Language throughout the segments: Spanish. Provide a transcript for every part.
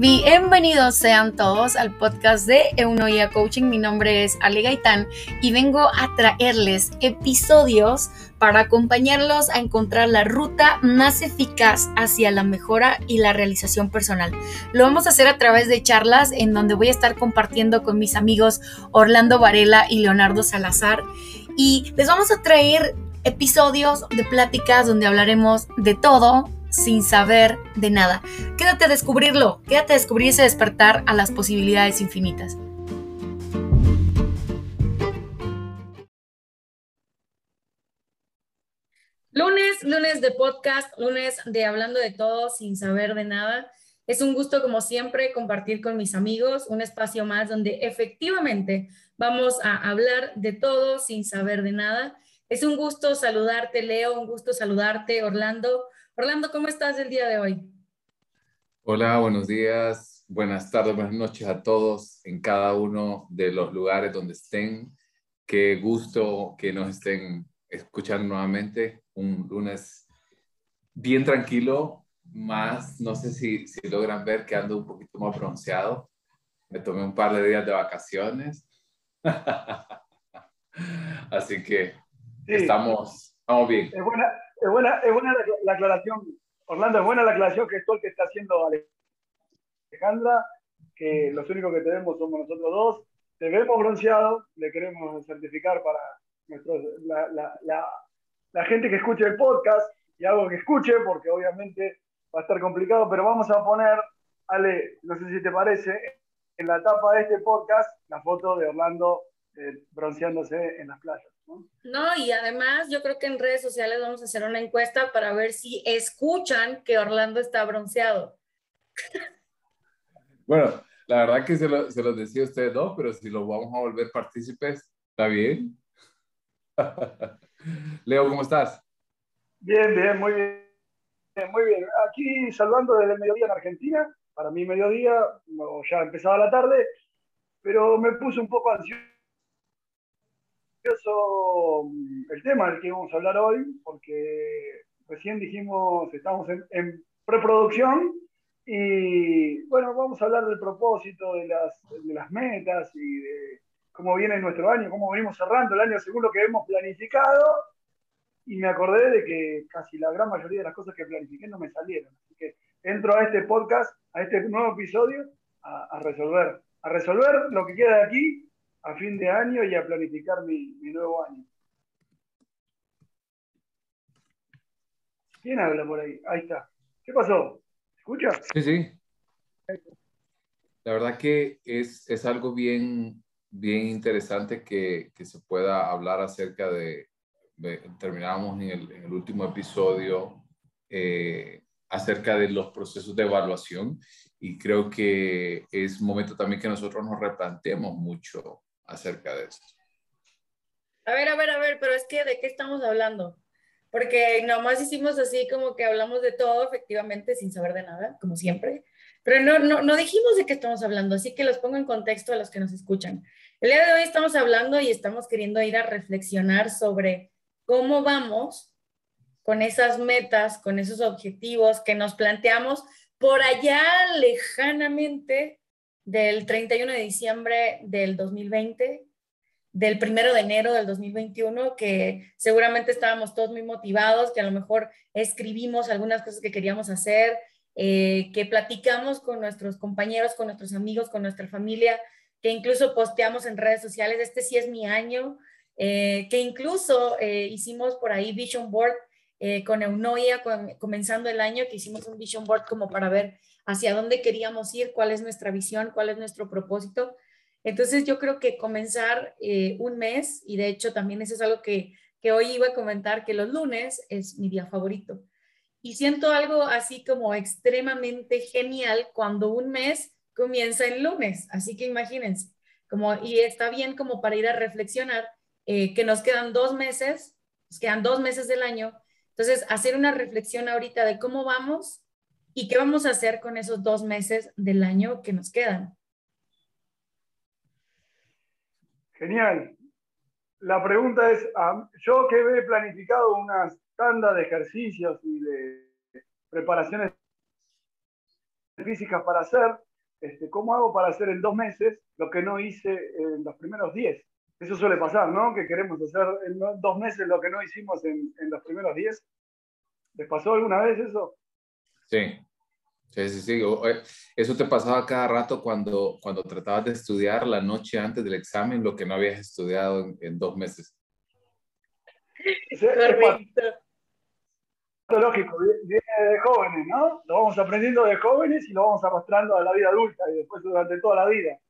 Bienvenidos sean todos al podcast de Eunoia Coaching. Mi nombre es Ale Gaitán y vengo a traerles episodios para acompañarlos a encontrar la ruta más eficaz hacia la mejora y la realización personal. Lo vamos a hacer a través de charlas en donde voy a estar compartiendo con mis amigos Orlando Varela y Leonardo Salazar y les vamos a traer episodios de pláticas donde hablaremos de todo sin saber de nada. Quédate a descubrirlo, quédate a descubrir ese despertar a las posibilidades infinitas. Lunes, lunes de podcast, lunes de hablando de todo sin saber de nada. Es un gusto, como siempre, compartir con mis amigos un espacio más donde efectivamente vamos a hablar de todo sin saber de nada. Es un gusto saludarte, Leo, un gusto saludarte, Orlando. Orlando, ¿cómo estás el día de hoy? Hola, buenos días, buenas tardes, buenas noches a todos en cada uno de los lugares donde estén. Qué gusto que nos estén escuchando nuevamente. Un lunes bien tranquilo, más, no sé si, si logran ver que ando un poquito más bronceado. Me tomé un par de días de vacaciones. Así que estamos, estamos bien. Es buena, es buena, es buena la, aclaración, Orlando, es buena la aclaración que esto que está haciendo Alejandra, que los únicos que tenemos somos nosotros dos. Te vemos bronceado, le queremos certificar para nuestros, la, la, la, gente que escuche el podcast y algo que escuche, porque obviamente va a estar complicado, pero vamos a poner, Ale, no sé si te parece, en la tapa de este podcast la foto de Orlando eh, bronceándose en las playas. ¿no? y además yo creo que en redes sociales vamos a hacer una encuesta para ver si escuchan que Orlando está bronceado. Bueno, la verdad que se, lo, se los decía a ustedes dos, pero si los vamos a volver partícipes, ¿está bien? Leo, ¿cómo estás? Bien, bien, muy bien. Muy bien. Aquí saludando desde el mediodía en Argentina. Para mí mediodía, ya empezaba la tarde, pero me puse un poco ansioso Mm, el tema del que vamos a hablar hoy, porque recién dijimos, estamos en, preproducción y bueno, vamos a hablar del propósito, de las, de las metas y de cómo viene nuestro año, cómo venimos cerrando el año según lo que hemos planificado. Y me acordé de que casi la gran mayoría de las cosas que planifiqué no me salieron. Así que entro a este podcast, a este nuevo episodio, a, a resolver, a resolver lo que queda de aquí a fin de año y a planificar mi, nuevo año. ¿Quién habla por ahí? Ahí está. ¿Qué pasó? ¿Escucha? Sí, sí. La verdad que es, es algo bien, bien interesante que, que, se pueda hablar acerca de, terminamos en el, en el, último episodio eh, acerca de los procesos de evaluación y creo que es momento también que nosotros nos replanteemos mucho acerca de esto. A ver, a ver, a ver, pero es que ¿de qué estamos hablando? Porque nomás hicimos así como que hablamos de todo, efectivamente, sin saber de nada, como siempre. Pero no, no, no dijimos de qué estamos hablando, así que los pongo en contexto a los que nos escuchan. El día de hoy estamos hablando y estamos queriendo ir a reflexionar sobre cómo vamos con esas metas, con esos objetivos que nos planteamos por allá lejanamente del 31 de diciembre del 2020, del 1 de enero del 2021, que seguramente estábamos todos muy motivados, que a lo mejor escribimos algunas cosas que queríamos hacer, eh, que platicamos con nuestros compañeros, con nuestros amigos, con nuestra familia, que incluso posteamos en redes sociales, este sí es mi año, eh, que incluso eh, hicimos por ahí Vision Board con Eunoia, comenzando el año, que hicimos un Vision Board como para ver hacia dónde queríamos ir, cuál es nuestra visión, cuál es nuestro propósito. Entonces yo creo que comenzar eh, un mes, y de hecho también eso es algo que, que hoy iba a comentar, que los lunes es mi día favorito. Y siento algo así como extremadamente genial cuando un mes comienza el lunes. Así que imagínense, como, y está bien como para ir a reflexionar eh, que nos quedan dos meses, nos quedan dos meses del año. Entonces, hacer una reflexión ahorita de cómo vamos ¿Y qué vamos a hacer con esos dos meses del año que nos quedan? Genial. La pregunta es, yo que he planificado una tanda de ejercicios y de preparaciones físicas para hacer, este, ¿cómo hago para hacer en dos meses lo que no hice en los primeros diez? Eso suele pasar, ¿no? Que queremos hacer en dos meses lo que no hicimos en, en los primeros diez. ¿Les pasó alguna vez eso? Sí, sí, sí, sí. Eh, eso te pasaba cada rato cuando, cuando tratabas de estudiar la noche antes del examen lo que no habías estudiado en, dos meses. Correcto. lógico, viene de jóvenes, ¿no? Lo vamos aprendiendo de jóvenes y lo vamos arrastrando a la vida adulta y después durante toda la vida.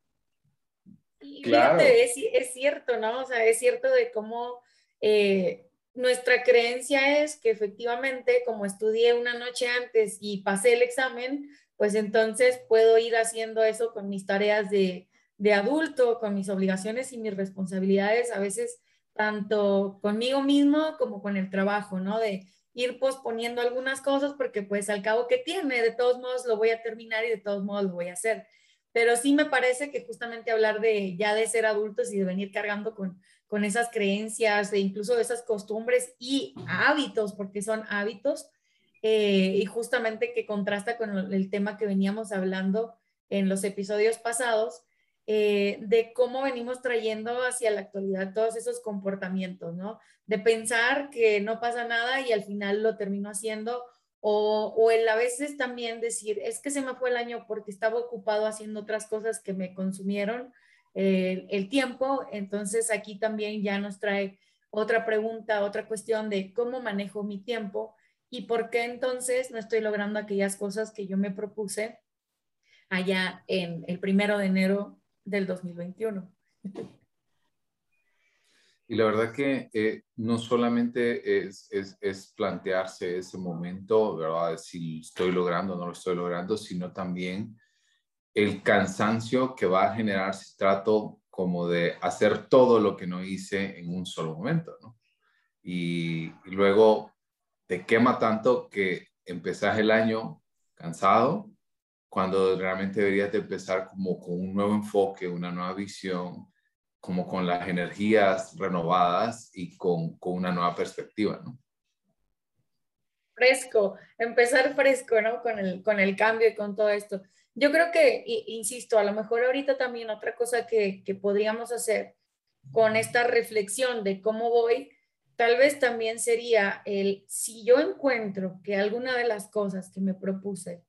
claro. es, es, cierto, ¿no? O sea, es cierto de cómo eh, nuestra creencia es que efectivamente, como estudié una noche antes y pasé el examen, pues entonces puedo ir haciendo eso con mis tareas de, de adulto, con mis obligaciones y mis responsabilidades, a veces tanto conmigo mismo como con el trabajo, ¿no? De ir posponiendo algunas cosas porque pues al cabo que tiene, de todos modos lo voy a terminar y de todos modos lo voy a hacer. Pero sí me parece que justamente hablar de ya de ser adultos y de venir cargando con, con esas creencias, e incluso esas costumbres y hábitos, porque son hábitos, eh, y justamente que contrasta con el tema que veníamos hablando en los episodios pasados, eh, de cómo venimos trayendo hacia la actualidad todos esos comportamientos, ¿no? De pensar que no pasa nada y al final lo termino haciendo, o, o el a veces también decir, es que se me fue el año porque estaba ocupado haciendo otras cosas que me consumieron, el tiempo. Entonces aquí también ya nos trae otra pregunta, otra cuestión de cómo manejo mi tiempo y por qué entonces no estoy logrando aquellas cosas que yo me propuse allá en el primero de enero del 2021. Y la verdad que eh, no solamente es, es, es, plantearse ese momento, ¿verdad? Si estoy logrando o no lo estoy logrando, sino también el cansancio que va a generar si trato como de hacer todo lo que no hice en un solo momento, ¿no? Y, luego te quema tanto que empezás el año cansado cuando realmente deberías de empezar como con un nuevo enfoque, una nueva visión, como con las energías renovadas y con, con una nueva perspectiva, ¿no? Fresco, empezar fresco, ¿no? Con el, con el cambio y con todo esto. Yo creo que, insisto, a lo mejor ahorita también otra cosa que, que podríamos hacer con esta reflexión de cómo voy, tal vez también sería el, si yo encuentro que alguna de las cosas que me propuse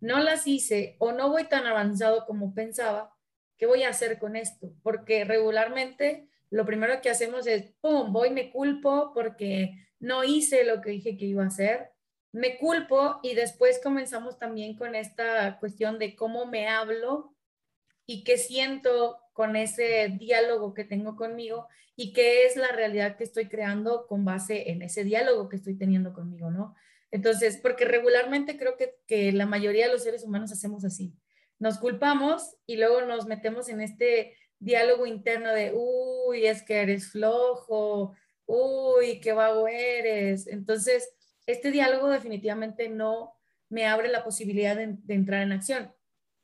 no las hice o no voy tan avanzado como pensaba, ¿qué voy a hacer con esto? Porque regularmente lo primero que hacemos es, ¡pum!, voy, me culpo porque no hice lo que dije que iba a hacer me culpo y después comenzamos también con esta cuestión de cómo me hablo y qué siento con ese diálogo que tengo conmigo y qué es la realidad que estoy creando con base en ese diálogo que estoy teniendo conmigo, ¿no? Entonces, porque regularmente creo que, que la mayoría de los seres humanos hacemos así. Nos culpamos y luego nos metemos en este diálogo interno de, uy, es que eres flojo, uy, qué vago eres. Entonces, este diálogo definitivamente no me abre la posibilidad de, entrar en acción.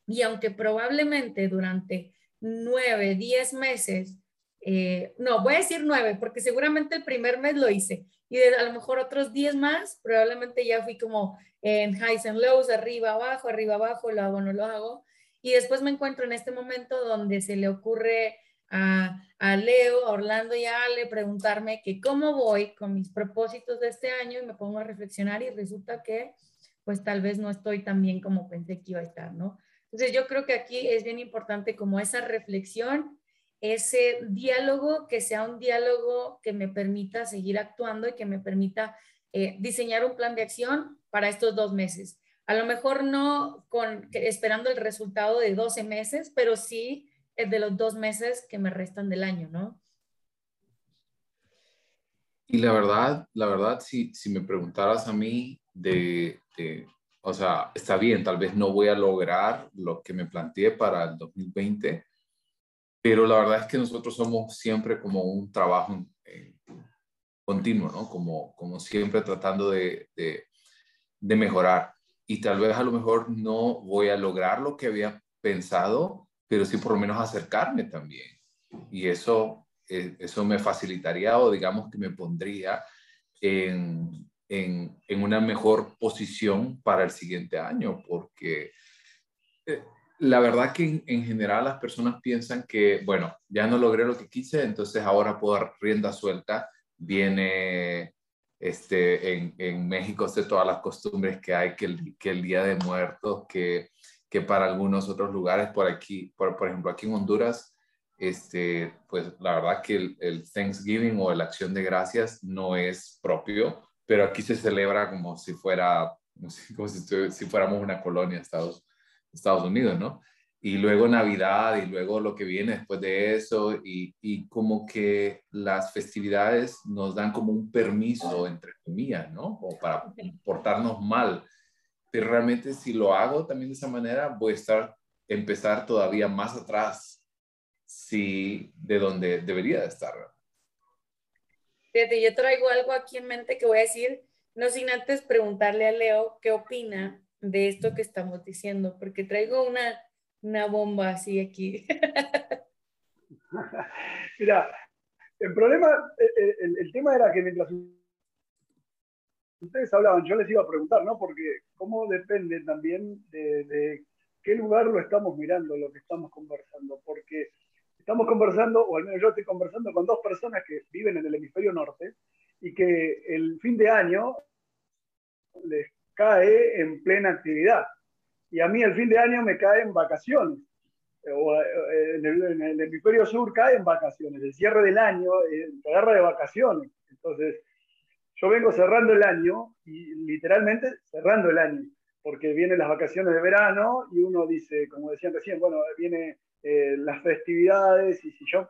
Y aunque probablemente durante nueve, diez meses, eh, no, voy a decir nueve, porque seguramente el primer mes lo hice, y a lo mejor otros diez más, probablemente ya fui como en highs and lows, arriba, abajo, arriba, abajo, lo hago, no lo hago, y después me encuentro en este momento donde se le ocurre a, Leo, a Orlando y a Ale preguntarme que cómo voy con mis propósitos de este año y me pongo a reflexionar y resulta que pues tal vez no estoy tan bien como pensé que iba a estar, ¿no? Entonces yo creo que aquí es bien importante como esa reflexión, ese diálogo, que sea un diálogo que me permita seguir actuando y que me permita eh, diseñar un plan de acción para estos dos meses. A lo mejor no con, esperando el resultado de 12 meses, pero sí de los dos meses que me restan del año, ¿no? Y la verdad, la verdad, si, si me preguntaras a mí de, o sea, está bien, tal vez no voy a lograr lo que me planteé para el 2020, pero la verdad es que nosotros somos siempre como un trabajo continuo, ¿no? Como, como siempre tratando de, de, de mejorar. Y tal vez a lo mejor no voy a lograr lo que había pensado, pero sí por lo menos acercarme también. Y eso, eh, eso me facilitaría o digamos que me pondría en, en, en una mejor posición para el siguiente año, porque eh, La verdad que en, general las personas piensan que, bueno, ya no logré lo que quise, entonces ahora puedo dar rienda suelta. Viene este, en, en México de todas las costumbres que hay, que el, Día de Muertos, que, que para algunos otros lugares, por aquí, por, por ejemplo, aquí en Honduras, este, pues la verdad que el, Thanksgiving o la acción de gracias no es propio, pero aquí se celebra como si fuera, como si, fuéramos una colonia de Estados Unidos, ¿no? Y luego Navidad y luego lo que viene después de eso y, y como que las festividades nos dan como un permiso, entre comillas, ¿no? O para portarnos mal. Pero realmente si lo hago también de esa manera, voy a estar, empezar todavía más atrás sí de donde debería de estar. Fíjate, yo traigo algo aquí en mente que voy a decir, no sin antes preguntarle a Leo qué opina de esto que estamos diciendo, porque traigo una, una bomba así aquí. Mira, el problema, el, el, tema era que mientras ustedes hablaban, yo les iba a preguntar, ¿no? Porque cómo depende también de, de qué lugar lo estamos mirando, lo que estamos conversando, porque estamos conversando, o al menos yo estoy conversando con dos personas que viven en el hemisferio norte y que el fin de año les cae en plena actividad. Y a mí el fin de año me cae en vacaciones. O eh, en el, hemisferio sur cae en vacaciones. El cierre del año eh, te agarra de vacaciones. Entonces, yo vengo cerrando el año y literalmente cerrando el año, porque vienen las vacaciones de verano y uno dice, como decían recién, bueno, viene eh, las festividades y si yo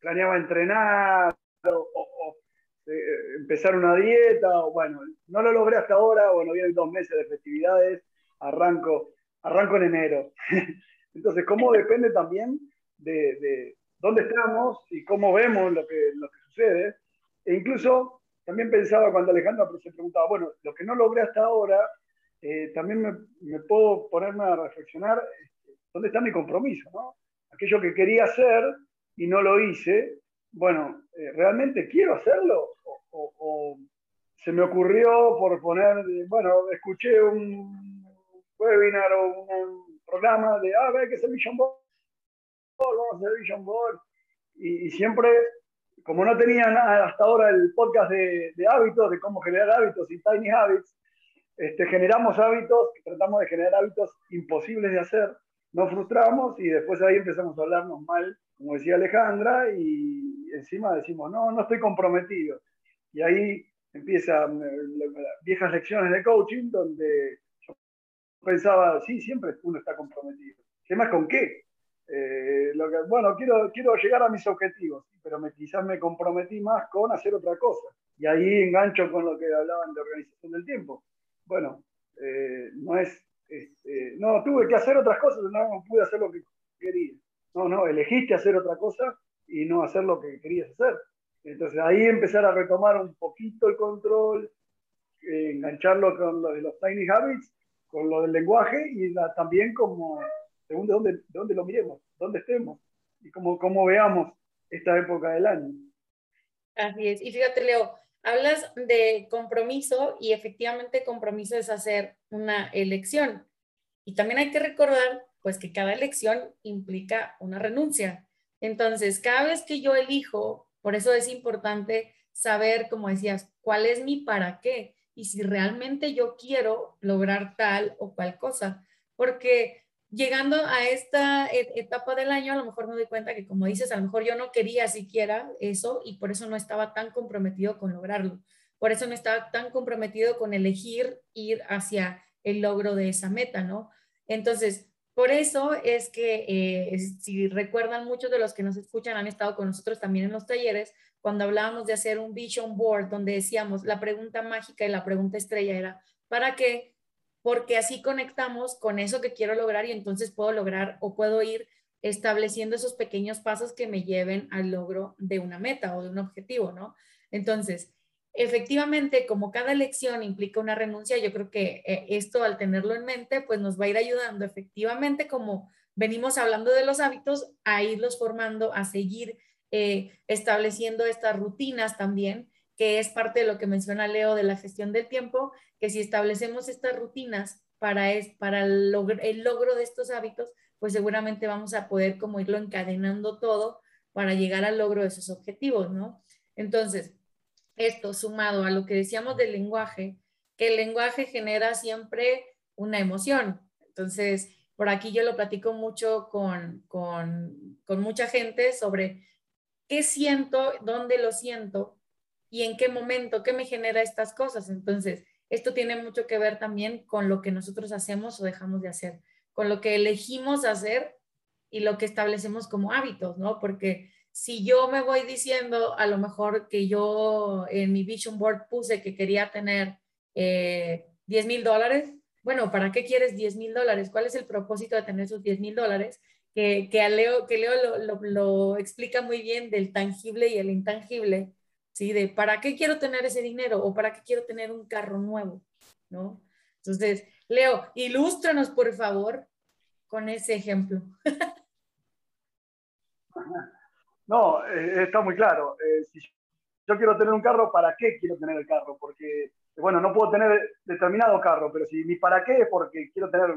planeaba entrenar o, eh, empezar una dieta, o, bueno, no lo logré hasta ahora, bueno, vienen dos meses de festividades, arranco, arranco en enero. Entonces, ¿cómo depende también de, dónde estamos y cómo vemos lo que, lo que sucede? E incluso también pensaba cuando Alejandra se preguntaba, bueno, lo que no logré hasta ahora, eh, también me, me, puedo ponerme a reflexionar, este, ¿dónde está mi compromiso? ¿no? aquello que quería hacer y no lo hice, bueno, eh, ¿realmente quiero hacerlo? O, se me ocurrió por poner, bueno, escuché un webinar o un programa de, ah, hay que hacer Vision Board, vamos a hacer Vision Board. Y, siempre, como no tenía hasta ahora el podcast de, de, hábitos, de cómo generar hábitos y Tiny Habits, este, generamos hábitos, tratamos de generar hábitos imposibles de hacer nos frustramos y después ahí empezamos a hablarnos mal, como decía Alejandra, y encima decimos, no, no estoy comprometido. Y ahí empiezan eh, viejas lecciones de coaching donde pensaba, sí, siempre uno está comprometido. ¿Qué más con qué? Eh, lo que, bueno, quiero, quiero llegar a mis objetivos, pero me, quizás me comprometí más con hacer otra cosa. Y ahí engancho con lo que hablaban de organización del tiempo. Bueno, eh, no es este, no, tuve que hacer otras cosas, no pude hacer lo que quería. No, no, elegiste hacer otra cosa y no hacer lo que querías hacer. Entonces ahí empezar a retomar un poquito el control, eh, engancharlo con los tiny habits, con lo del lenguaje y también como, según de dónde, de dónde lo miremos, dónde estemos y cómo, cómo veamos esta época del año. Así es. Y fíjate, Leo, Hablas de compromiso y efectivamente compromiso es hacer una elección. Y también hay que recordar, pues, que cada elección implica una renuncia. Entonces, cada vez que yo elijo, por eso es importante saber, como decías, cuál es mi para qué y si realmente yo quiero lograr tal o cual cosa. Porque llegando a esta etapa del año, a lo mejor me doy cuenta que, como dices, a lo mejor yo no quería siquiera eso y por eso no estaba tan comprometido con lograrlo. Por eso no estaba tan comprometido con elegir ir hacia el logro de esa meta, ¿no? Entonces, por eso es que, eh, si recuerdan, muchos de los que nos escuchan han estado con nosotros también en los talleres, cuando hablábamos de hacer un vision board, donde decíamos, la pregunta mágica y la pregunta estrella era, ¿para qué? porque así conectamos con eso que quiero lograr y entonces puedo lograr o puedo ir estableciendo esos pequeños pasos que me lleven al logro de una meta o de un objetivo, ¿no? Entonces, efectivamente, como cada elección implica una renuncia, yo creo que eh, esto al tenerlo en mente, pues nos va a ir ayudando efectivamente, como venimos hablando de los hábitos, a irlos formando, a seguir eh, estableciendo estas rutinas también que es parte de lo que menciona Leo de la gestión del tiempo, que si establecemos estas rutinas para, es, para el, logro, el logro de estos hábitos, pues seguramente vamos a poder como irlo encadenando todo para llegar al logro de esos objetivos, ¿no? Entonces, esto sumado a lo que decíamos del lenguaje, que el lenguaje genera siempre una emoción. Entonces, por aquí yo lo platico mucho con, con, mucha gente sobre qué siento, dónde lo siento y en qué momento, qué me genera estas cosas. Entonces, esto tiene mucho que ver también con lo que nosotros hacemos o dejamos de hacer, con lo que elegimos hacer y lo que establecemos como hábitos, ¿no? Porque si yo me voy diciendo a lo mejor que yo en mi vision board puse que quería tener eh, 10 mil dólares, bueno, ¿para qué quieres 10 mil dólares? ¿Cuál es el propósito de tener esos 10 mil dólares? Que, que, Leo, que Leo lo, lo, lo, explica muy bien del tangible y el intangible, ¿sí? De para qué quiero tener ese dinero o para qué quiero tener un carro nuevo, ¿no? Entonces, Leo, ilústranos, por favor, con ese ejemplo. No, eh, está muy claro. Eh, si yo quiero tener un carro, ¿para qué quiero tener el carro? Porque, bueno, no puedo tener determinado carro, pero si mi para qué es porque quiero tener...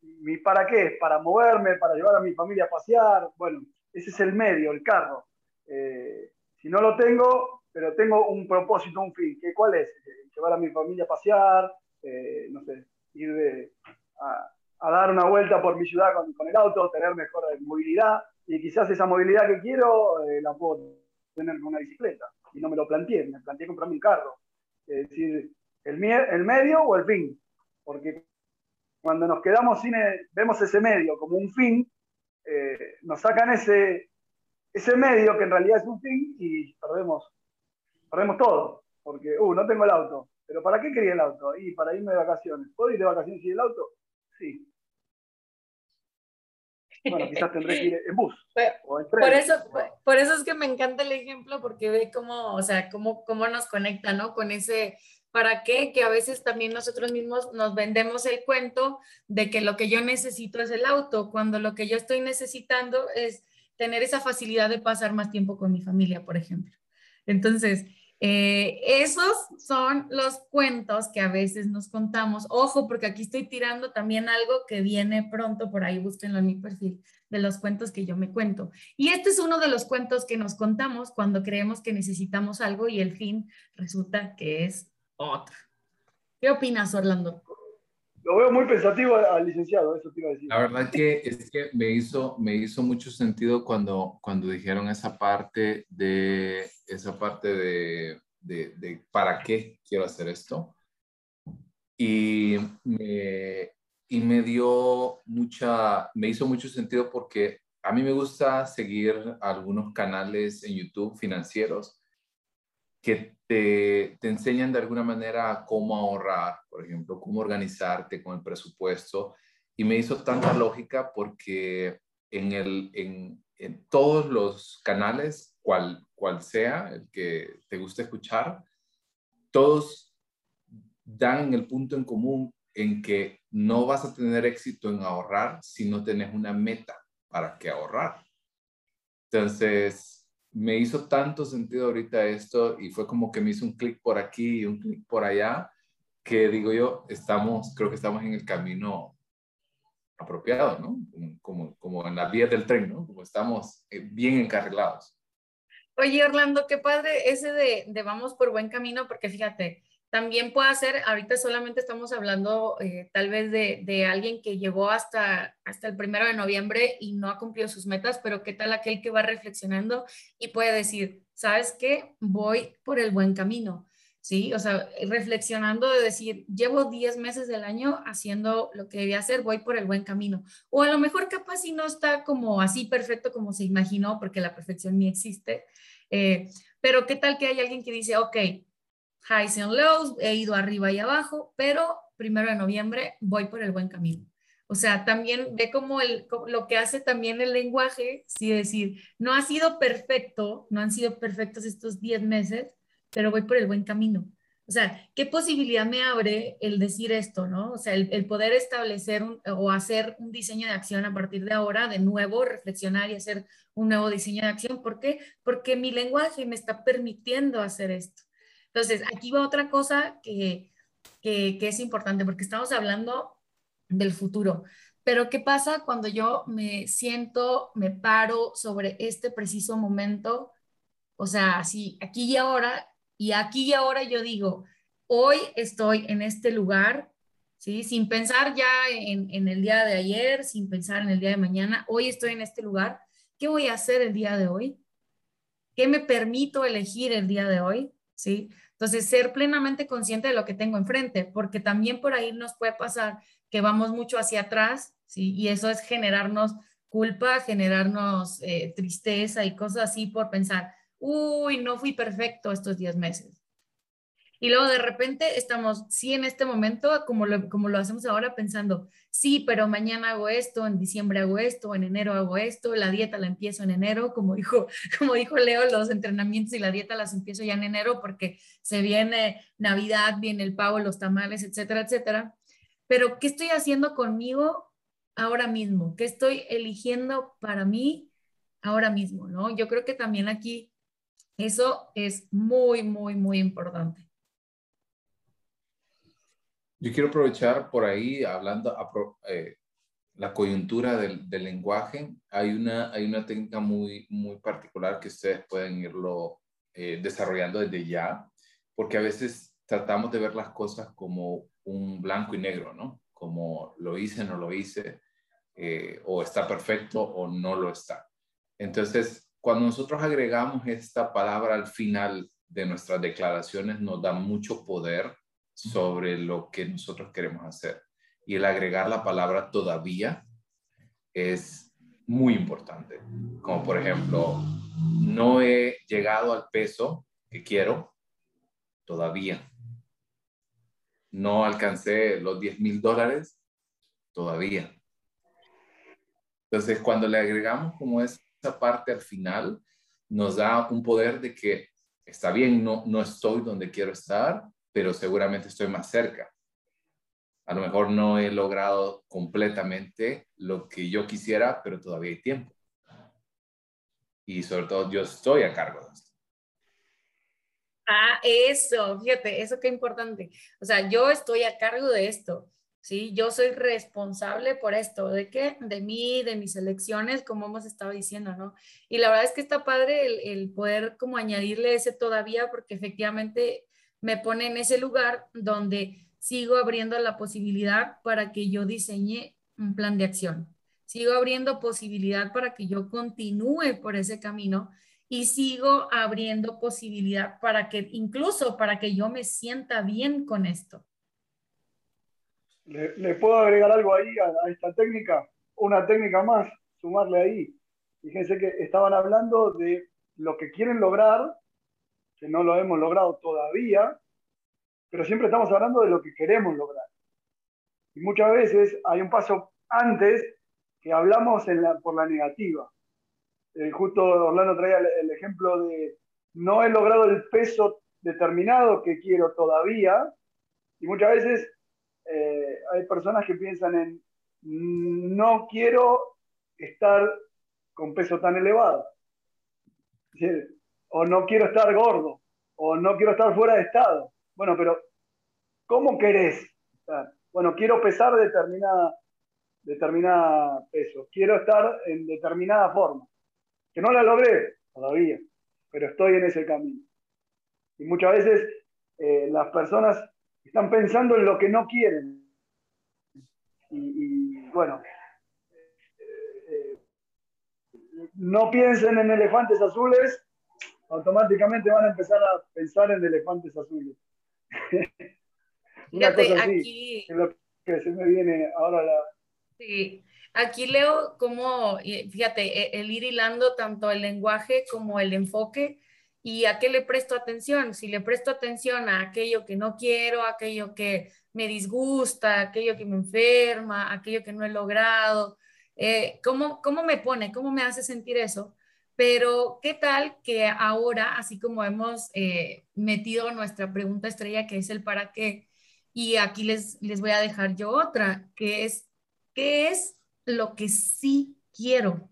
Mi para qué es para moverme, para llevar a mi familia a pasear. Bueno, ese es el medio, el carro. Eh, si no lo tengo, pero tengo un propósito, un fin. ¿qué, ¿Cuál es? Llevar a mi familia a pasear, no sé, ir de, a, a, dar una vuelta por mi ciudad con, el auto, tener mejor movilidad. Y quizás esa movilidad que quiero la puedo tener con una bicicleta. Y no me lo planteé, me planteé comprarme un carro. Es decir, el, el medio o el fin. Porque cuando nos quedamos sin, el, vemos ese medio como un fin, eh, nos sacan ese, ese medio que en realidad es un fin y perdemos, perdemos todo. Porque, uh, no tengo el auto. ¿Pero para qué quería el auto? Y para irme de vacaciones. ¿Puedo ir de vacaciones sin el auto? Sí. Bueno, quizás tendré que ir en bus. o en tren, por, eso, por eso es que me encanta el ejemplo, porque ve cómo, o sea, cómo, cómo nos conecta, ¿no? Con ese para qué, que a veces también nosotros mismos nos vendemos el cuento de que lo que yo necesito es el auto, cuando lo que yo estoy necesitando es tener esa facilidad de pasar más tiempo con mi familia, por ejemplo. Entonces, eh, esos son los cuentos que a veces nos contamos. Ojo, porque aquí estoy tirando también algo que viene pronto, por ahí búsquenlo en mi perfil, de los cuentos que yo me cuento. Y este es uno de los cuentos que nos contamos cuando creemos que necesitamos algo y el fin resulta que es otro. ¿Qué opinas, Orlando? Lo veo muy pensativo al licenciado, eso te iba a decir. La verdad que es que me hizo, me hizo mucho sentido cuando, cuando dijeron esa parte de, esa parte de, de, de para qué quiero hacer esto. Y me, y me dio mucha, me hizo mucho sentido porque a mí me gusta seguir algunos canales en YouTube financieros que te, te, enseñan de alguna manera cómo ahorrar, por ejemplo, cómo organizarte con el presupuesto. Y me hizo tanta lógica porque en, el, en, en todos los canales, cual, cual sea el que te guste escuchar, todos dan el punto en común en que no vas a tener éxito en ahorrar si no tienes una meta para que ahorrar. Entonces, me hizo tanto sentido ahorita esto y fue como que me hizo un clic por aquí y un clic por allá, que digo yo, estamos, creo que estamos en el camino apropiado, ¿no? Como, como en la vía del tren, ¿no? Como estamos eh, bien encarrilados. Oye, Orlando, qué padre ese de, de vamos por buen camino, porque fíjate, también puede ser, ahorita solamente estamos hablando eh, tal vez de, de, alguien que llegó hasta, hasta el primero de noviembre y no ha cumplido sus metas, pero qué tal aquel que va reflexionando y puede decir, ¿sabes qué? Voy por el buen camino. ¿Sí? O sea, reflexionando de decir, llevo 10 meses del año haciendo lo que debía hacer, voy por el buen camino. O a lo mejor capaz si no está como así perfecto como se imaginó, porque la perfección ni existe. Eh, pero qué tal que hay alguien que dice, ok, highs and lows, he ido arriba y abajo, pero primero de noviembre voy por el buen camino. O sea, también ve como, el, lo que hace también el lenguaje, sí decir, no ha sido perfecto, no han sido perfectos estos 10 meses, pero voy por el buen camino. O sea, ¿qué posibilidad me abre el decir esto, no? O sea, el, el poder establecer o hacer un diseño de acción a partir de ahora, de nuevo, reflexionar y hacer un nuevo diseño de acción. ¿Por qué? Porque mi lenguaje me está permitiendo hacer esto. Entonces, aquí va otra cosa que, que, es importante, porque estamos hablando del futuro. Pero ¿qué pasa cuando yo me siento, me paro sobre este preciso momento? O sea, así, aquí y ahora, y aquí y ahora yo digo, hoy estoy en este lugar, ¿sí? Sin pensar ya en el día de ayer, sin pensar en el día de mañana, hoy estoy en este lugar, ¿qué voy a hacer el día de hoy? ¿Qué me permito elegir el día de hoy? ¿Sí? Entonces, ser plenamente consciente de lo que tengo enfrente, porque también por ahí nos puede pasar que vamos mucho hacia atrás, ¿sí? Y eso es generarnos culpa, generarnos eh, tristeza y cosas así por pensar, uy, no fui perfecto estos 10 meses. Y luego de repente estamos, sí, en este momento, como lo, como lo hacemos ahora, pensando, sí, pero mañana hago esto, en diciembre hago esto, en enero hago esto, la dieta la empiezo en enero, como dijo, como dijo Leo, los entrenamientos y la dieta las empiezo ya en enero porque se viene Navidad, viene el pavo, los tamales, etcétera, etcétera. Pero, ¿qué estoy haciendo conmigo ahora mismo? ¿Qué estoy eligiendo para mí ahora mismo? ¿no? Yo creo que también aquí eso es muy, muy, muy importante. Yo quiero aprovechar por ahí, hablando, eh, la coyuntura del, lenguaje, hay una, hay una técnica muy, muy particular que ustedes pueden irlo eh, desarrollando desde ya, porque a veces tratamos de ver las cosas como un blanco y negro, ¿no? Como lo hice, no lo hice, eh, o está perfecto o no lo está. Entonces, cuando nosotros agregamos esta palabra al final de nuestras declaraciones, nos da mucho poder sobre lo que nosotros queremos hacer. Y el agregar la palabra todavía es muy importante. Como por ejemplo, no he llegado al peso que quiero todavía. No alcancé los 10 mil dólares todavía. Entonces, cuando le agregamos como esa parte al final, nos da un poder de que está bien, no, no estoy donde quiero estar, pero seguramente estoy más cerca. A lo mejor no he logrado completamente lo que yo quisiera, pero todavía hay tiempo. Y sobre todo yo estoy a cargo de esto. Ah, eso, fíjate, eso qué importante. O sea, yo estoy a cargo de esto, ¿sí? Yo soy responsable por esto, ¿de qué? De mí, de mis elecciones, como hemos estado diciendo, ¿no? Y la verdad es que está padre el, el poder como añadirle ese todavía, porque efectivamente me pone en ese lugar donde sigo abriendo la posibilidad para que yo diseñe un plan de acción. Sigo abriendo posibilidad para que yo continúe por ese camino y sigo abriendo posibilidad para que incluso para que yo me sienta bien con esto. ¿Le, puedo agregar algo ahí a, a, esta técnica? Una técnica más, sumarle ahí. Fíjense que estaban hablando de lo que quieren lograr no lo hemos logrado todavía, pero siempre estamos hablando de lo que queremos lograr. Y muchas veces hay un paso antes que hablamos por la negativa. Eh, justo Orlando traía el, ejemplo de no he logrado el peso determinado que quiero todavía, y muchas veces eh, hay personas que piensan en no quiero estar con peso tan elevado o no quiero estar gordo, o no quiero estar fuera de estado. Bueno, pero ¿cómo querés? Bueno, quiero pesar determinada, determinada peso, quiero estar en determinada forma, que no la logré todavía, pero estoy en ese camino. Y muchas veces eh, las personas están pensando en lo que no quieren. Y, bueno, eh, eh, no piensen en elefantes azules, automáticamente van a empezar a pensar en elefantes azules. Una cosa así, aquí, es lo que se me viene ahora la... Sí, aquí leo como, fíjate, e, el ir hilando tanto el lenguaje como el enfoque y a qué le presto atención. Si le presto atención a aquello que no quiero, aquello que me disgusta, aquello que me enferma, aquello que no he logrado, eh, ¿cómo, ¿cómo me pone? ¿Cómo me hace sentir eso? Pero, ¿qué tal que ahora, así como hemos eh, metido nuestra pregunta estrella, que es el para qué, y aquí les, les voy a dejar yo otra, que es, ¿qué es lo que sí quiero?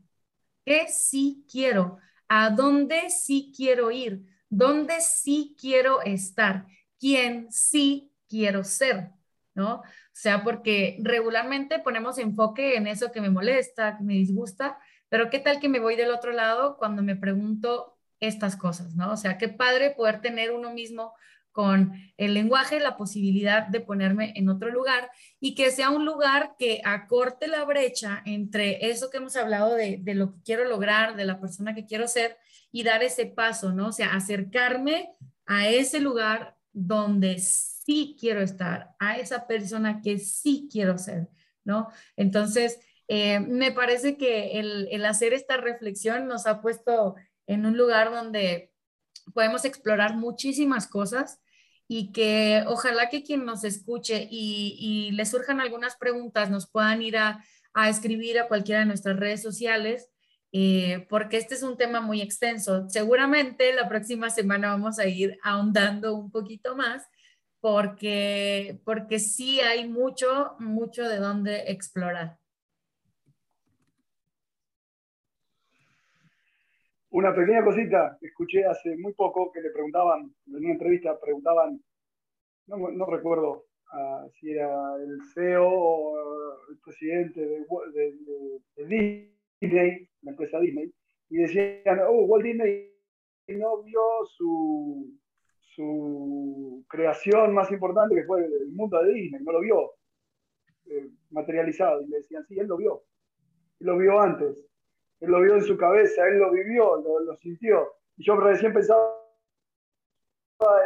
¿Qué sí quiero? ¿A dónde sí quiero ir? ¿Dónde sí quiero estar? ¿Quién sí quiero ser? ¿no? O sea, porque regularmente ponemos enfoque en eso que me molesta, que me disgusta, pero ¿qué tal que me voy del otro lado cuando me pregunto estas cosas, ¿no? O sea, qué padre poder tener uno mismo con el lenguaje la posibilidad de ponerme en otro lugar y que sea un lugar que acorte la brecha entre eso que hemos hablado de, de, lo que quiero lograr, de la persona que quiero ser y dar ese paso, ¿no? O sea, acercarme a ese lugar donde sí quiero estar, a esa persona que sí quiero ser, ¿no? Entonces, eh, me parece que el, hacer esta reflexión nos ha puesto en un lugar donde podemos explorar muchísimas cosas y que ojalá que quien nos escuche y, y le surjan algunas preguntas nos puedan ir a, a, escribir a cualquiera de nuestras redes sociales, eh, porque este es un tema muy extenso. Seguramente la próxima semana vamos a ir ahondando un poquito más, porque, porque sí hay mucho, mucho de dónde explorar. Una pequeña cosita, escuché hace muy poco que le preguntaban, en una entrevista preguntaban, no, no recuerdo uh, si era el CEO o el presidente de, de, de, de, Disney, la empresa Disney, y decían, oh, Walt Disney no vio su, su creación más importante que fue el mundo de Disney, no lo vio eh, materializado, y le decían, sí, él lo vio, él lo vio antes él lo vio en su cabeza, él lo vivió, lo, sintió. Y yo recién pensaba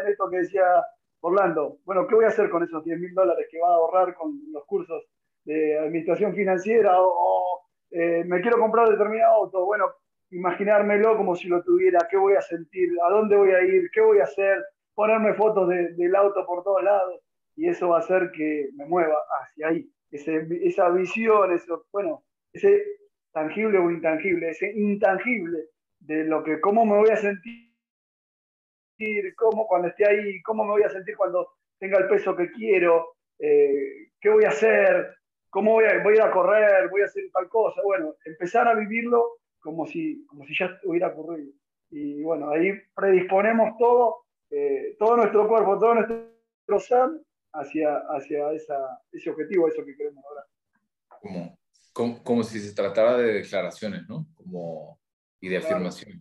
en esto que decía Orlando. Bueno, ¿qué voy a hacer con esos 10 mil dólares que va a ahorrar con los cursos de administración financiera? O, eh, me quiero comprar determinado auto. Bueno, imaginármelo como si lo tuviera. ¿Qué voy a sentir? ¿A dónde voy a ir? ¿Qué voy a hacer? Ponerme fotos de, del auto por todos lados. Y eso va a hacer que me mueva hacia ahí. Esa visión, eso, bueno, ese tangible o intangible, ese intangible de lo que, cómo me voy a sentir, cómo cuando esté ahí, cómo me voy a sentir cuando tenga el peso que quiero, eh, qué voy a hacer, cómo voy a, voy a correr, voy a hacer tal cosa. Bueno, empezar a vivirlo como si, como si ya hubiera ocurrido. Y bueno, ahí predisponemos todo, eh, todo nuestro cuerpo, todo nuestro ser hacia, hacia ese objetivo, eso que queremos lograr. Como, como, si se tratara de declaraciones, ¿no? Como, y de afirmaciones.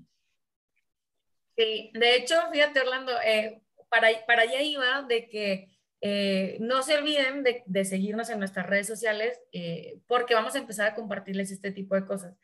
Sí, de hecho, fíjate, Orlando, eh, para, para allá iba de que eh, no se olviden de, de, seguirnos en nuestras redes sociales eh, porque vamos a empezar a compartirles este tipo de cosas.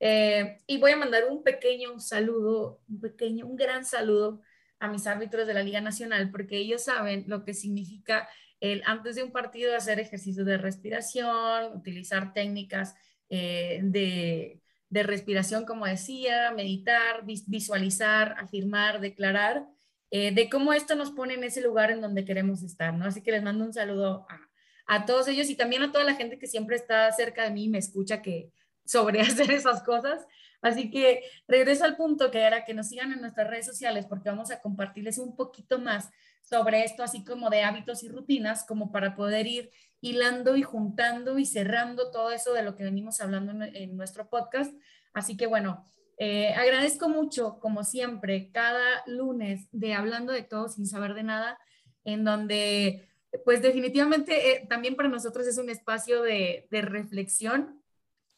Eh, y voy a mandar un pequeño saludo, un pequeño, un gran saludo a mis árbitros de la Liga Nacional porque ellos saben lo que significa el antes de un partido hacer ejercicios de respiración, utilizar técnicas eh, de, de, respiración, como decía, meditar, visualizar, afirmar, declarar, eh, de cómo esto nos pone en ese lugar en donde queremos estar, ¿no? Así que les mando un saludo a, a todos ellos y también a toda la gente que siempre está cerca de mí y me escucha que sobre hacer esas cosas. Así que regreso al punto que era que nos sigan en nuestras redes sociales porque vamos a compartirles un poquito más sobre esto, así como de hábitos y rutinas, como para poder ir hilando y juntando y cerrando todo eso de lo que venimos hablando en, nuestro podcast. Así que bueno, eh, agradezco mucho, como siempre, cada lunes de Hablando de todo sin saber de nada, en donde pues definitivamente eh, también para nosotros es un espacio de, reflexión.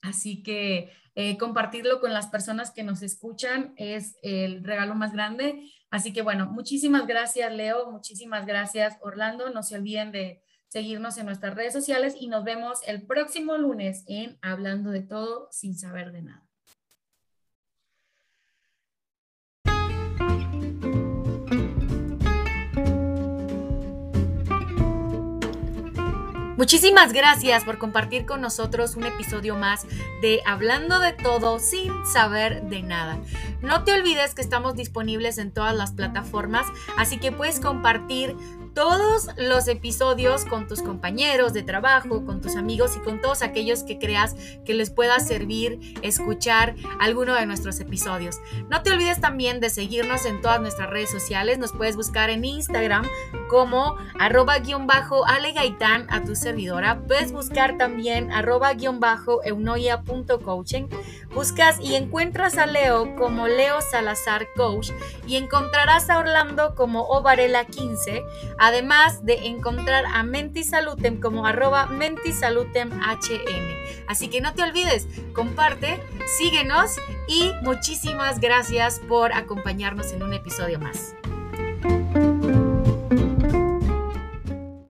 Así que eh, compartirlo con las personas que nos escuchan es el regalo más grande. Así que bueno, muchísimas gracias Leo, muchísimas gracias Orlando. No se olviden de seguirnos en nuestras redes sociales y nos vemos el próximo lunes en Hablando de todo sin saber de nada. Muchísimas gracias por compartir con nosotros un episodio más de Hablando de todo sin saber de nada. No te olvides que estamos disponibles en todas las plataformas, así que puedes compartir todos los episodios con tus compañeros de trabajo, con tus amigos y con todos aquellos que creas que les pueda servir escuchar alguno de nuestros episodios. No te olvides también de seguirnos en todas nuestras redes sociales. Nos puedes buscar en Instagram como arroba guion bajo alegaitán a tu servidora. Puedes buscar también arroba guion bajo eunoia.coaching. Buscas y encuentras a Leo como Leo Salazar Coach y encontrarás a Orlando como Ovarela 15. A además de encontrar a Mentisalutem como arroba mentisalutemhm. Así que no te olvides, comparte, síguenos y muchísimas gracias por acompañarnos en un episodio más.